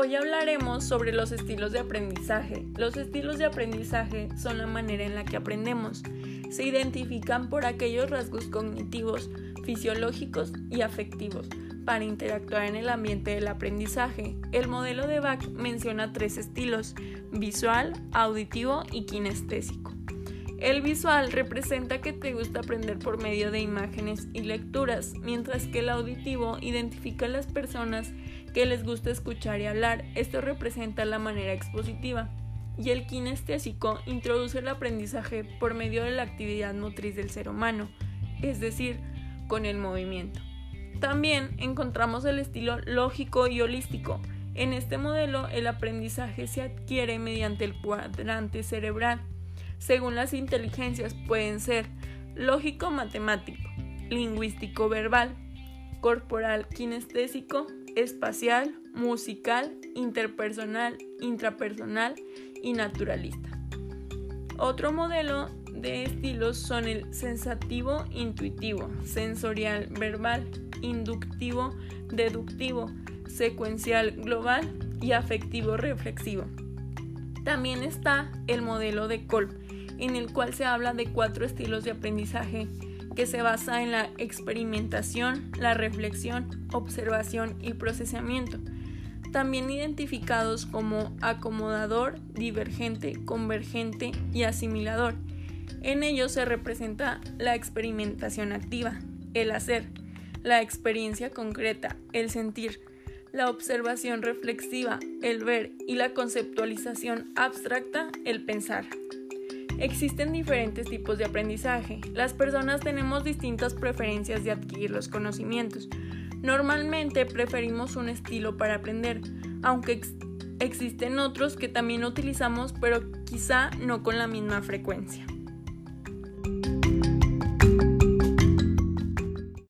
Hoy hablaremos sobre los estilos de aprendizaje. Los estilos de aprendizaje son la manera en la que aprendemos. Se identifican por aquellos rasgos cognitivos, fisiológicos y afectivos para interactuar en el ambiente del aprendizaje. El modelo de Bach menciona tres estilos, visual, auditivo y kinestésico. El visual representa que te gusta aprender por medio de imágenes y lecturas, mientras que el auditivo identifica a las personas que les gusta escuchar y hablar. Esto representa la manera expositiva. Y el kinestésico introduce el aprendizaje por medio de la actividad motriz del ser humano, es decir, con el movimiento. También encontramos el estilo lógico y holístico. En este modelo el aprendizaje se adquiere mediante el cuadrante cerebral según las inteligencias pueden ser lógico-matemático, lingüístico-verbal, corporal kinestésico, espacial, musical, interpersonal, intrapersonal y naturalista. Otro modelo de estilos son el sensativo intuitivo, sensorial verbal, inductivo deductivo, secuencial global y afectivo reflexivo. También está el modelo de Kolb, en el cual se habla de cuatro estilos de aprendizaje que se basa en la experimentación, la reflexión, observación y procesamiento, también identificados como acomodador, divergente, convergente y asimilador. En ellos se representa la experimentación activa, el hacer, la experiencia concreta, el sentir, la observación reflexiva, el ver y la conceptualización abstracta, el pensar. Existen diferentes tipos de aprendizaje. Las personas tenemos distintas preferencias de adquirir los conocimientos. Normalmente preferimos un estilo para aprender, aunque existen otros que también utilizamos pero quizá no con la misma frecuencia.